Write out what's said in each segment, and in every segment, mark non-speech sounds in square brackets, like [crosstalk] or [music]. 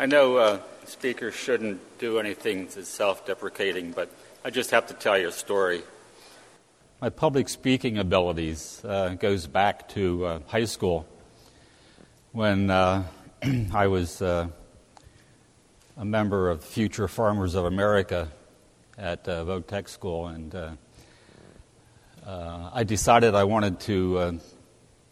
I know uh, speakers shouldn't do anything that's self deprecating, but I just have to tell you a story. My public speaking abilities uh, goes back to uh, high school when uh, [clears throat] I was uh, a member of Future Farmers of America at uh, Voc Tech School, and uh, I decided I wanted to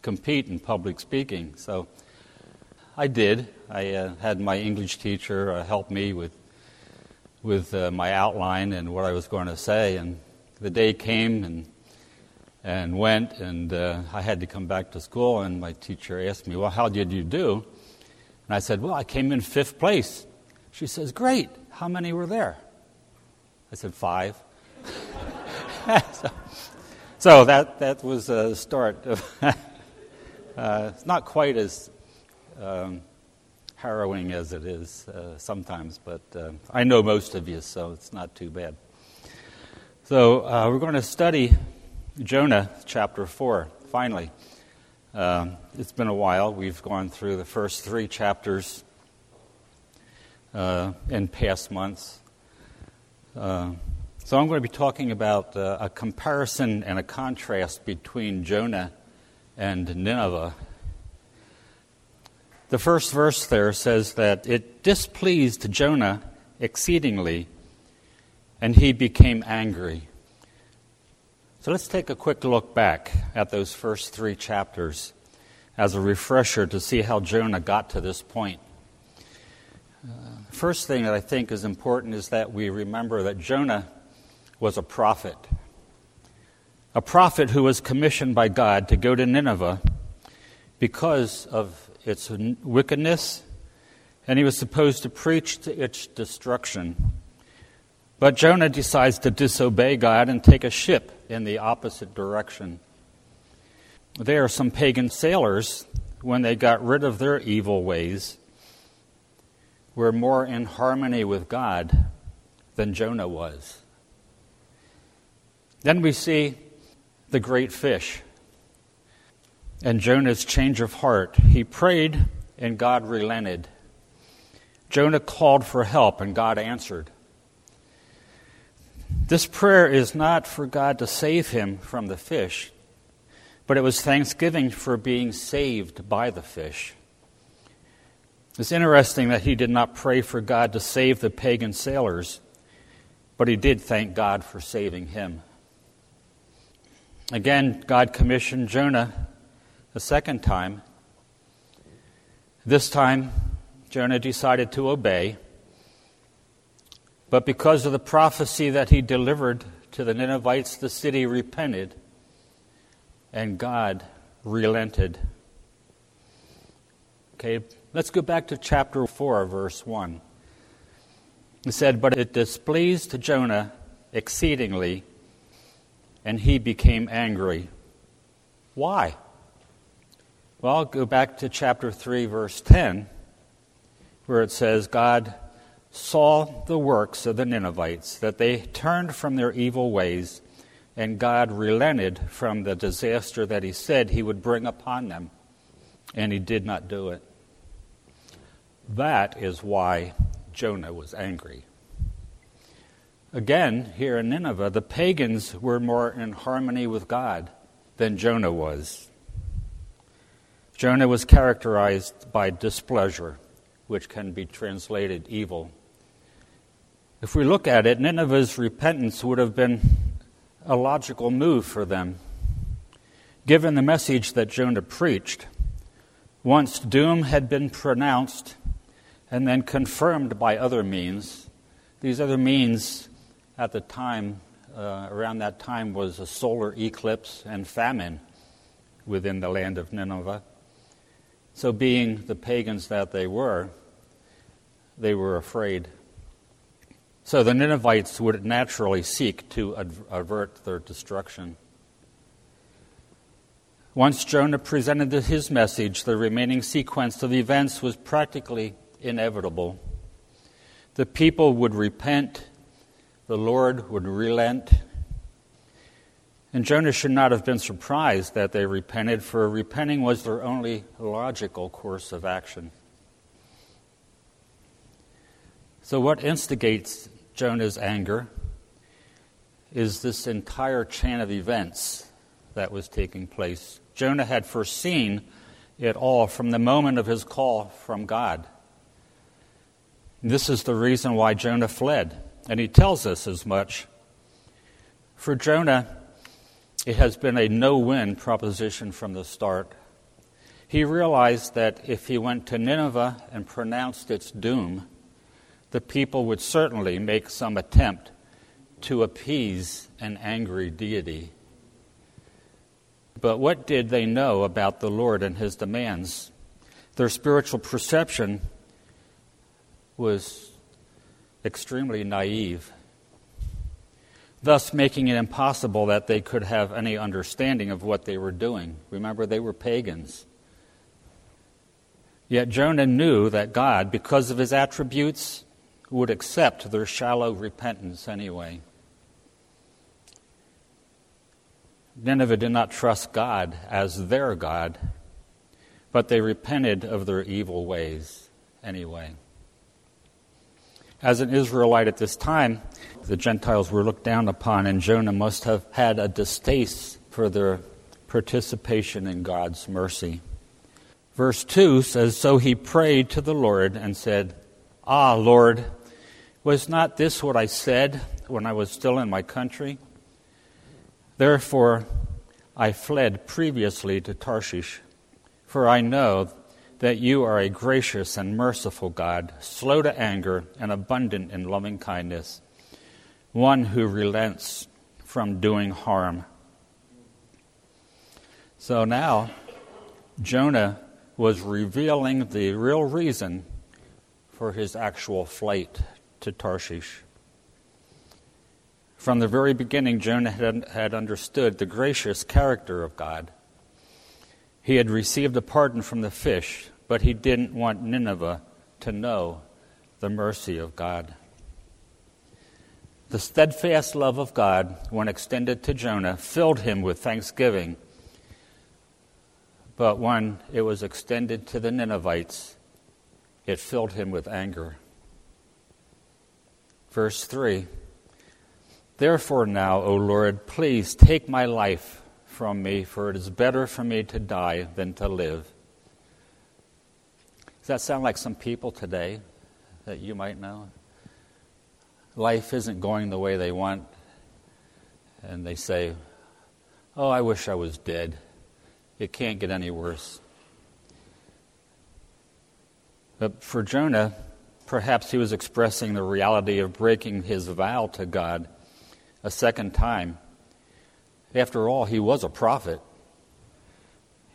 compete in public speaking. So I did. I uh, had my English teacher uh, help me with with uh, my outline and what I was going to say, and the day came and and went, and uh, I had to come back to school. And my teacher asked me, "Well, how did you do?" And I said, "Well, I came in fifth place." She says, "Great. How many were there?" I said, five. [laughs] so, so that, that was a start. [laughs] uh, it's not quite as um, harrowing as it is uh, sometimes, but uh, I know most of you, so it's not too bad. So uh, we're going to study Jonah chapter 4, finally. Um, it's been a while. We've gone through the first three chapters uh, in past months. Uh, so I'm going to be talking about uh, a comparison and a contrast between Jonah and Nineveh. The first verse there says that it displeased Jonah exceedingly, and he became angry. So let's take a quick look back at those first three chapters as a refresher to see how Jonah got to this point. Uh, first thing that I think is important is that we remember that Jonah was a prophet. A prophet who was commissioned by God to go to Nineveh because of its wickedness, and he was supposed to preach to its destruction. But Jonah decides to disobey God and take a ship in the opposite direction. There are some pagan sailors, when they got rid of their evil ways, were more in harmony with God than Jonah was. Then we see the great fish and Jonah's change of heart. He prayed and God relented. Jonah called for help and God answered. This prayer is not for God to save him from the fish, but it was thanksgiving for being saved by the fish. It's interesting that he did not pray for God to save the pagan sailors, but he did thank God for saving him. Again, God commissioned Jonah a second time. This time, Jonah decided to obey. But because of the prophecy that he delivered to the Ninevites, the city repented, and God relented. Okay, let's go back to chapter 4, verse 1. It said, But it displeased Jonah exceedingly and he became angry. Why? Well, I'll go back to chapter 3, verse 10, where it says, God saw the works of the Ninevites, that they turned from their evil ways, and God relented from the disaster that he said he would bring upon them, and he did not do it. That is why Jonah was angry. Again, here in Nineveh, the pagans were more in harmony with God than Jonah was. Jonah was characterized by displeasure, which can be translated evil. If we look at it, Nineveh's repentance would have been a logical move for them. Given the message that Jonah preached, once doom had been pronounced and then confirmed by other means, these other means at the time, uh, around that time, was a solar eclipse and famine within the land of Nineveh. So, being the pagans that they were, they were afraid. So, the Ninevites would naturally seek to avert their destruction. Once Jonah presented his message, the remaining sequence of events was practically inevitable. The people would repent the Lord would relent. And Jonah should not have been surprised that they repented, for repenting was their only logical course of action. So, what instigates Jonah's anger is this entire chain of events that was taking place. Jonah had foreseen it all from the moment of his call from God. This is the reason why Jonah fled, and he tells us as much. For Jonah, it has been a no win proposition from the start. He realized that if he went to Nineveh and pronounced its doom, the people would certainly make some attempt to appease an angry deity. But what did they know about the Lord and his demands? Their spiritual perception was extremely naive, thus making it impossible that they could have any understanding of what they were doing. Remember, they were pagans. Yet Jonah knew that God, because of his attributes, would accept their shallow repentance anyway. Nineveh did not trust God as their God, but they repented of their evil ways anyway. As an Israelite at this time, the Gentiles were looked down upon, and Jonah must have had a distaste for their participation in God's mercy. Verse 2 says So he prayed to the Lord and said, Ah, Lord, was not this what I said when I was still in my country? Therefore, I fled previously to Tarshish, for I know that you are a gracious and merciful God, slow to anger and abundant in loving kindness, one who relents from doing harm. So now, Jonah was revealing the real reason for his actual flight to Tarshish. From the very beginning, Jonah had, had understood the gracious character of God. He had received a pardon from the fish, but he didn't want Nineveh to know the mercy of God. The steadfast love of God, when extended to Jonah, filled him with thanksgiving. But when it was extended to the Ninevites, it filled him with anger. Verse 3 Therefore, now, O Lord, please take my life from me, for it is better for me to die than to live. Does that sound like some people today that you might know? Life isn't going the way they want, and they say, Oh, I wish I was dead. It can't get any worse. But for Jonah, perhaps he was expressing the reality of breaking his vow to God a second time. After all, he was a prophet.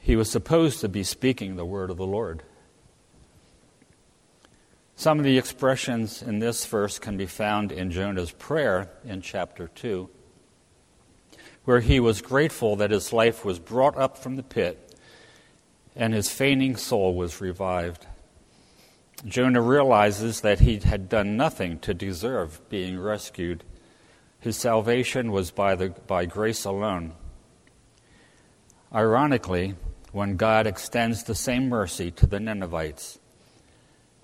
He was supposed to be speaking the word of the Lord. Some of the expressions in this verse can be found in Jonah's prayer in chapter 2, where he was grateful that his life was brought up from the pit and his fainting soul was revived. Jonah realizes that he had done nothing to deserve being rescued his salvation was by, the, by grace alone. Ironically, when God extends the same mercy to the Ninevites,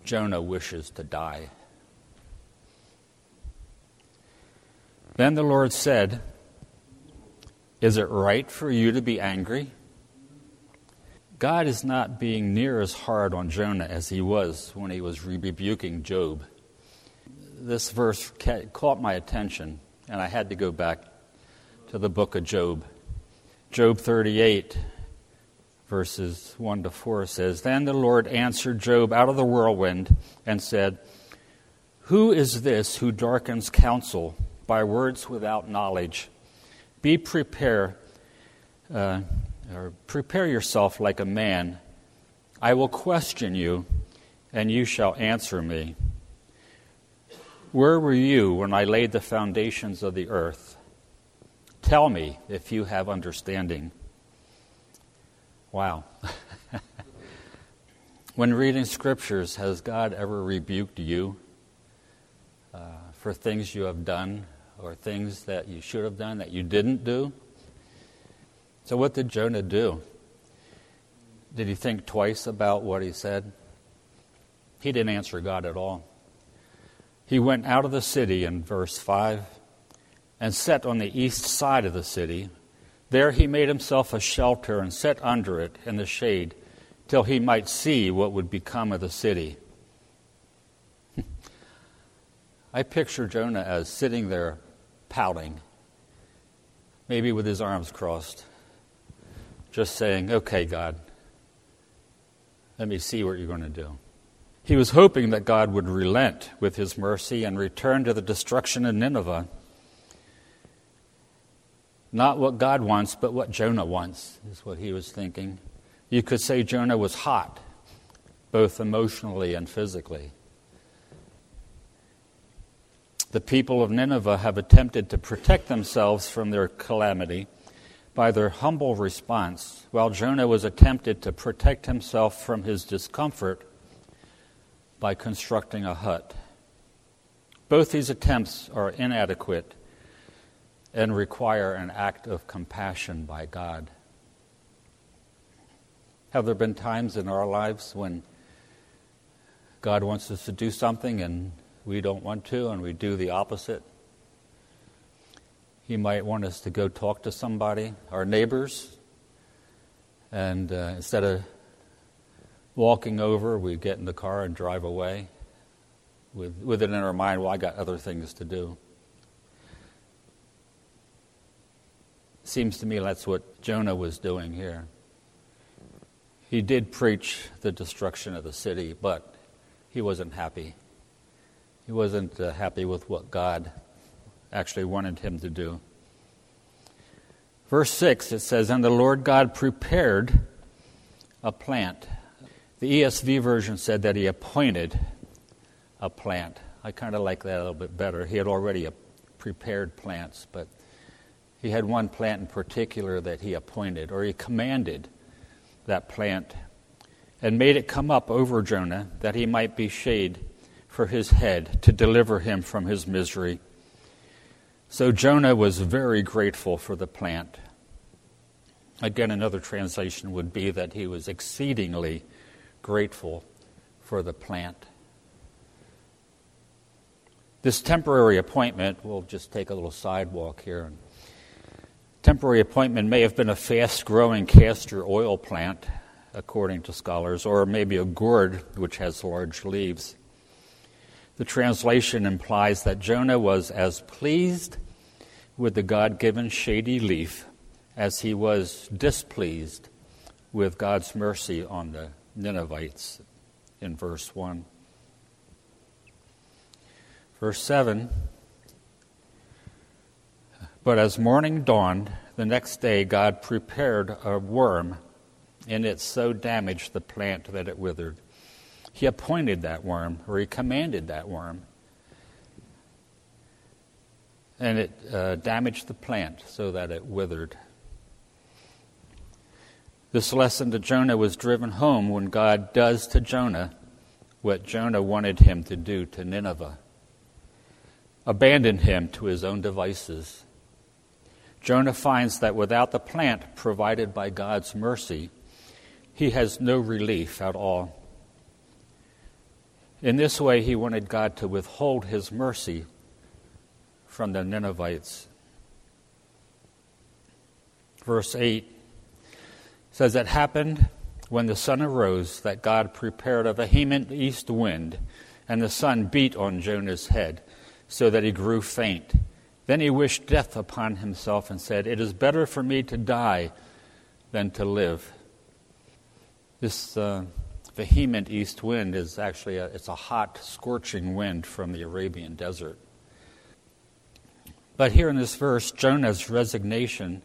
Jonah wishes to die. Then the Lord said, Is it right for you to be angry? God is not being near as hard on Jonah as he was when he was rebuking Job. This verse caught my attention and I had to go back to the book of Job. Job 38, verses 1 to 4 says Then the Lord answered Job out of the whirlwind and said, Who is this who darkens counsel by words without knowledge? Be prepared, uh, or prepare yourself like a man. I will question you, and you shall answer me. Where were you when I laid the foundations of the earth? Tell me if you have understanding. Wow. [laughs] when reading scriptures, has God ever rebuked you uh, for things you have done or things that you should have done that you didn't do? So, what did Jonah do? Did he think twice about what he said? He didn't answer God at all. He went out of the city in verse 5 and set on the east side of the city. There he made himself a shelter and sat under it in the shade till he might see what would become of the city. [laughs] I picture Jonah as sitting there pouting, maybe with his arms crossed, just saying, Okay, God, let me see what you're going to do. He was hoping that God would relent with his mercy and return to the destruction of Nineveh. Not what God wants, but what Jonah wants, is what he was thinking. You could say Jonah was hot, both emotionally and physically. The people of Nineveh have attempted to protect themselves from their calamity by their humble response, while Jonah was attempted to protect himself from his discomfort by constructing a hut. Both these attempts are inadequate and require an act of compassion by God. Have there been times in our lives when God wants us to do something and we don't want to, and we do the opposite. He might want us to go talk to somebody, our neighbors, and uh, instead of walking over, we get in the car and drive away with, with it in our mind, well, I got other things to do. Seems to me that's what Jonah was doing here. He did preach the destruction of the city, but he wasn't happy. He wasn't uh, happy with what God actually wanted him to do. Verse 6, it says, And the Lord God prepared a plant. The ESV version said that he appointed a plant. I kind of like that a little bit better. He had already prepared plants, but he had one plant in particular that he appointed, or he commanded that plant, and made it come up over Jonah that he might be shade for his head to deliver him from his misery. So Jonah was very grateful for the plant. Again, another translation would be that he was exceedingly grateful for the plant. This temporary appointment, we'll just take a little sidewalk here. Temporary appointment may have been a fast growing castor oil plant, according to scholars, or maybe a gourd which has large leaves. The translation implies that Jonah was as pleased with the God given shady leaf as he was displeased with God's mercy on the Ninevites in verse 1. Verse 7 But as morning dawned, the next day God prepared a worm, and it so damaged the plant that it withered. He appointed that worm, or he commanded that worm. And it uh, damaged the plant so that it withered. This lesson to Jonah was driven home when God does to Jonah what Jonah wanted him to do to Nineveh abandon him to his own devices. Jonah finds that without the plant provided by God's mercy, he has no relief at all. In this way, he wanted God to withhold his mercy from the Ninevites. Verse 8 says, It happened when the sun arose that God prepared a vehement east wind, and the sun beat on Jonah's head, so that he grew faint. Then he wished death upon himself and said, It is better for me to die than to live. This uh, vehement east wind is actually a, it's a hot, scorching wind from the Arabian desert. But here in this verse, Jonah's resignation,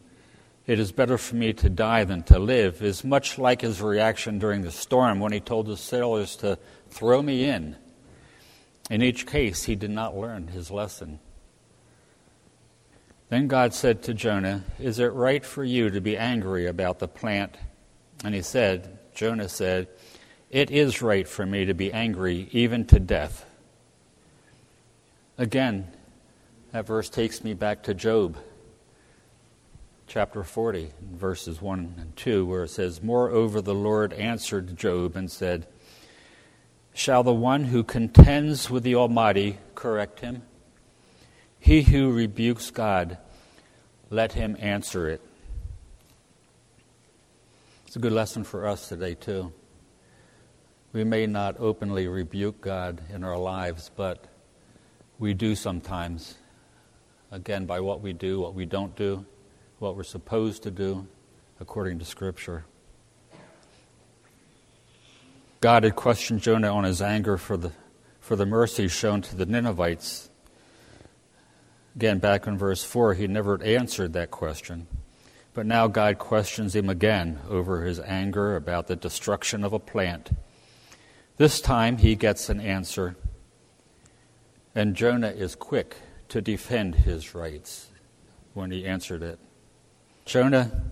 it is better for me to die than to live, is much like his reaction during the storm when he told his sailors to throw me in. In each case, he did not learn his lesson. Then God said to Jonah, Is it right for you to be angry about the plant? And he said, Jonah said, it is right for me to be angry, even to death. Again, that verse takes me back to Job, chapter 40, verses 1 and 2, where it says, Moreover, the Lord answered Job and said, Shall the one who contends with the Almighty correct him? He who rebukes God, let him answer it. It's a good lesson for us today, too. We may not openly rebuke God in our lives, but we do sometimes. Again, by what we do, what we don't do, what we're supposed to do according to Scripture. God had questioned Jonah on his anger for the, for the mercy shown to the Ninevites. Again, back in verse 4, he never answered that question. But now God questions him again over his anger about the destruction of a plant. This time he gets an answer, and Jonah is quick to defend his rights when he answered it. Jonah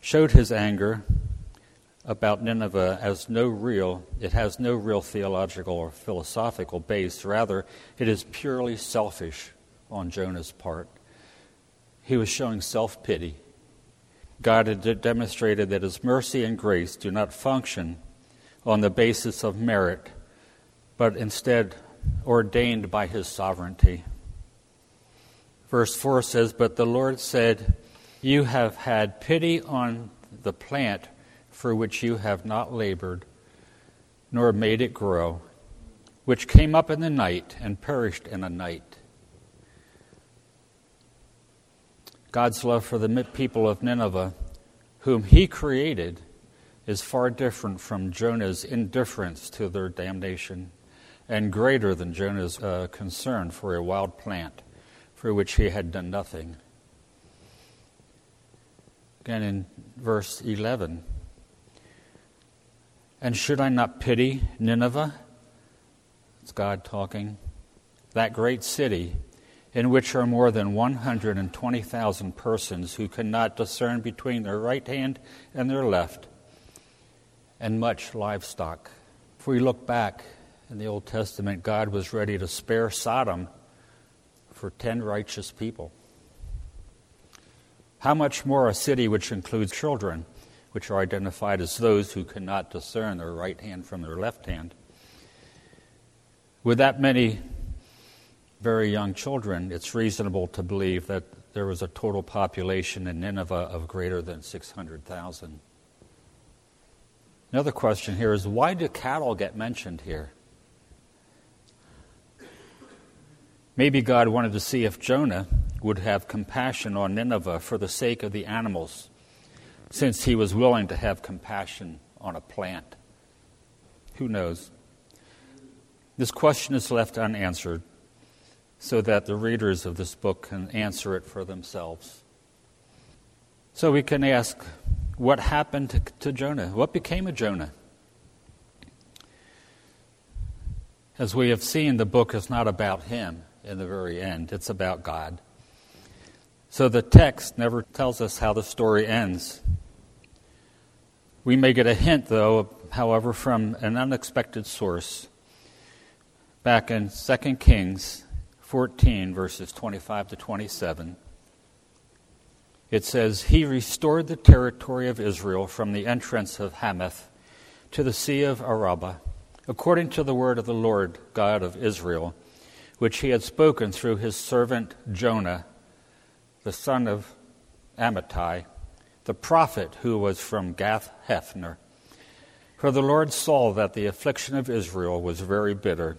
showed his anger about Nineveh as no real, it has no real theological or philosophical base. Rather, it is purely selfish on Jonah's part. He was showing self pity. God had demonstrated that his mercy and grace do not function on the basis of merit, but instead ordained by his sovereignty. Verse 4 says, But the Lord said, You have had pity on the plant for which you have not labored, nor made it grow, which came up in the night and perished in a night. God's love for the people of Nineveh, whom He created, is far different from Jonah's indifference to their damnation and greater than Jonah's uh, concern for a wild plant for which he had done nothing. Again, in verse 11, and should I not pity Nineveh? It's God talking. That great city in which are more than 120,000 persons who cannot discern between their right hand and their left, and much livestock. If we look back in the Old Testament, God was ready to spare Sodom for 10 righteous people. How much more a city which includes children? which are identified as those who cannot discern their right hand from their left hand. With that many very young children, it's reasonable to believe that there was a total population in Nineveh of greater than 600,000. Another question here is why do cattle get mentioned here? Maybe God wanted to see if Jonah would have compassion on Nineveh for the sake of the animals since he was willing to have compassion on a plant. Who knows? This question is left unanswered so that the readers of this book can answer it for themselves. So we can ask, what happened to, Jonah? What became of Jonah? As we have seen, the book is not about him in the very end, it's about God. So the text never tells us how the story ends. We may get a hint, though, however, from an unexpected source. Back in 2 Kings 14, verses 25 to 27, it says, He restored the territory of Israel from the entrance of Hamath to the Sea of Arabah, according to the word of the Lord God of Israel, which he had spoken through his servant Jonah, the son of Amittai the prophet who was from Gath Hepher. For the Lord saw that the affliction of Israel was very bitter,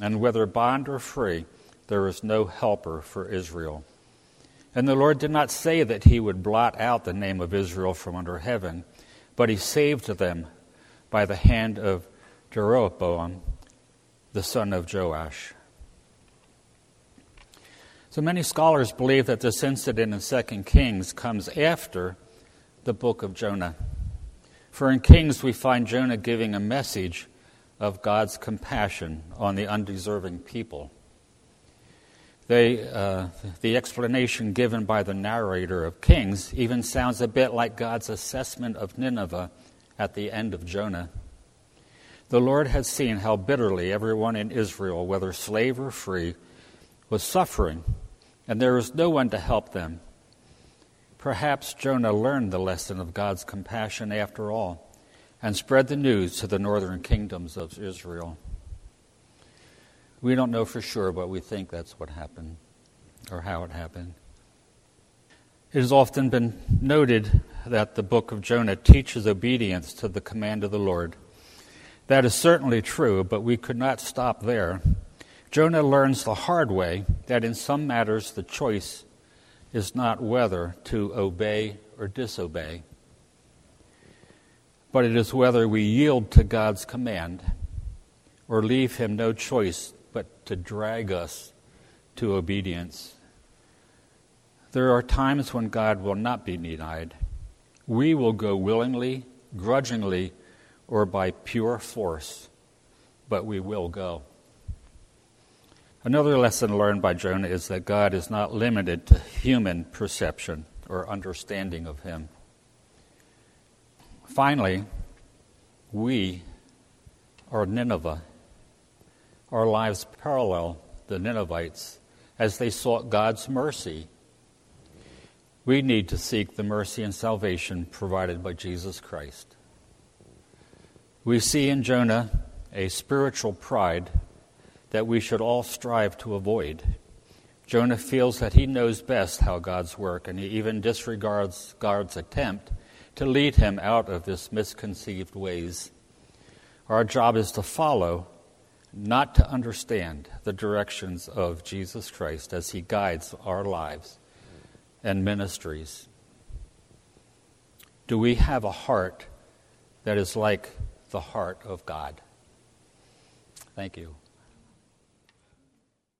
and whether bond or free, there was no helper for Israel. And the Lord did not say that he would blot out the name of Israel from under heaven, but he saved them by the hand of Jeroboam, the son of Joash. So many scholars believe that this incident in 2 Kings comes after the book of Jonah. For in Kings, we find Jonah giving a message of God's compassion on the undeserving people. They, uh, the explanation given by the narrator of Kings even sounds a bit like God's assessment of Nineveh at the end of Jonah. The Lord had seen how bitterly everyone in Israel, whether slave or free, was suffering, and there was no one to help them. Perhaps Jonah learned the lesson of God's compassion after all and spread the news to the northern kingdoms of Israel. We don't know for sure, but we think that's what happened or how it happened. It has often been noted that the book of Jonah teaches obedience to the command of the Lord. That is certainly true, but we could not stop there. Jonah learns the hard way that in some matters the choice is not whether to obey or disobey, but it is whether we yield to God's command or leave Him no choice but to drag us to obedience. There are times when God will not be denied. We will go willingly, grudgingly, or by pure force, but we will go. Another lesson learned by Jonah is that God is not limited to human perception or understanding of him. Finally, we are Nineveh. Our lives parallel the Ninevites as they sought God's mercy we need to seek the mercy and salvation provided by Jesus Christ. We see in Jonah a spiritual pride that we should all strive to avoid. Jonah feels that he knows best how God's work, and he even disregards God's attempt to lead him out of his misconceived ways. Our job is to follow, not to understand the directions of Jesus Christ as he guides our lives and ministries? Do we have a heart that is like the heart of God? Thank you.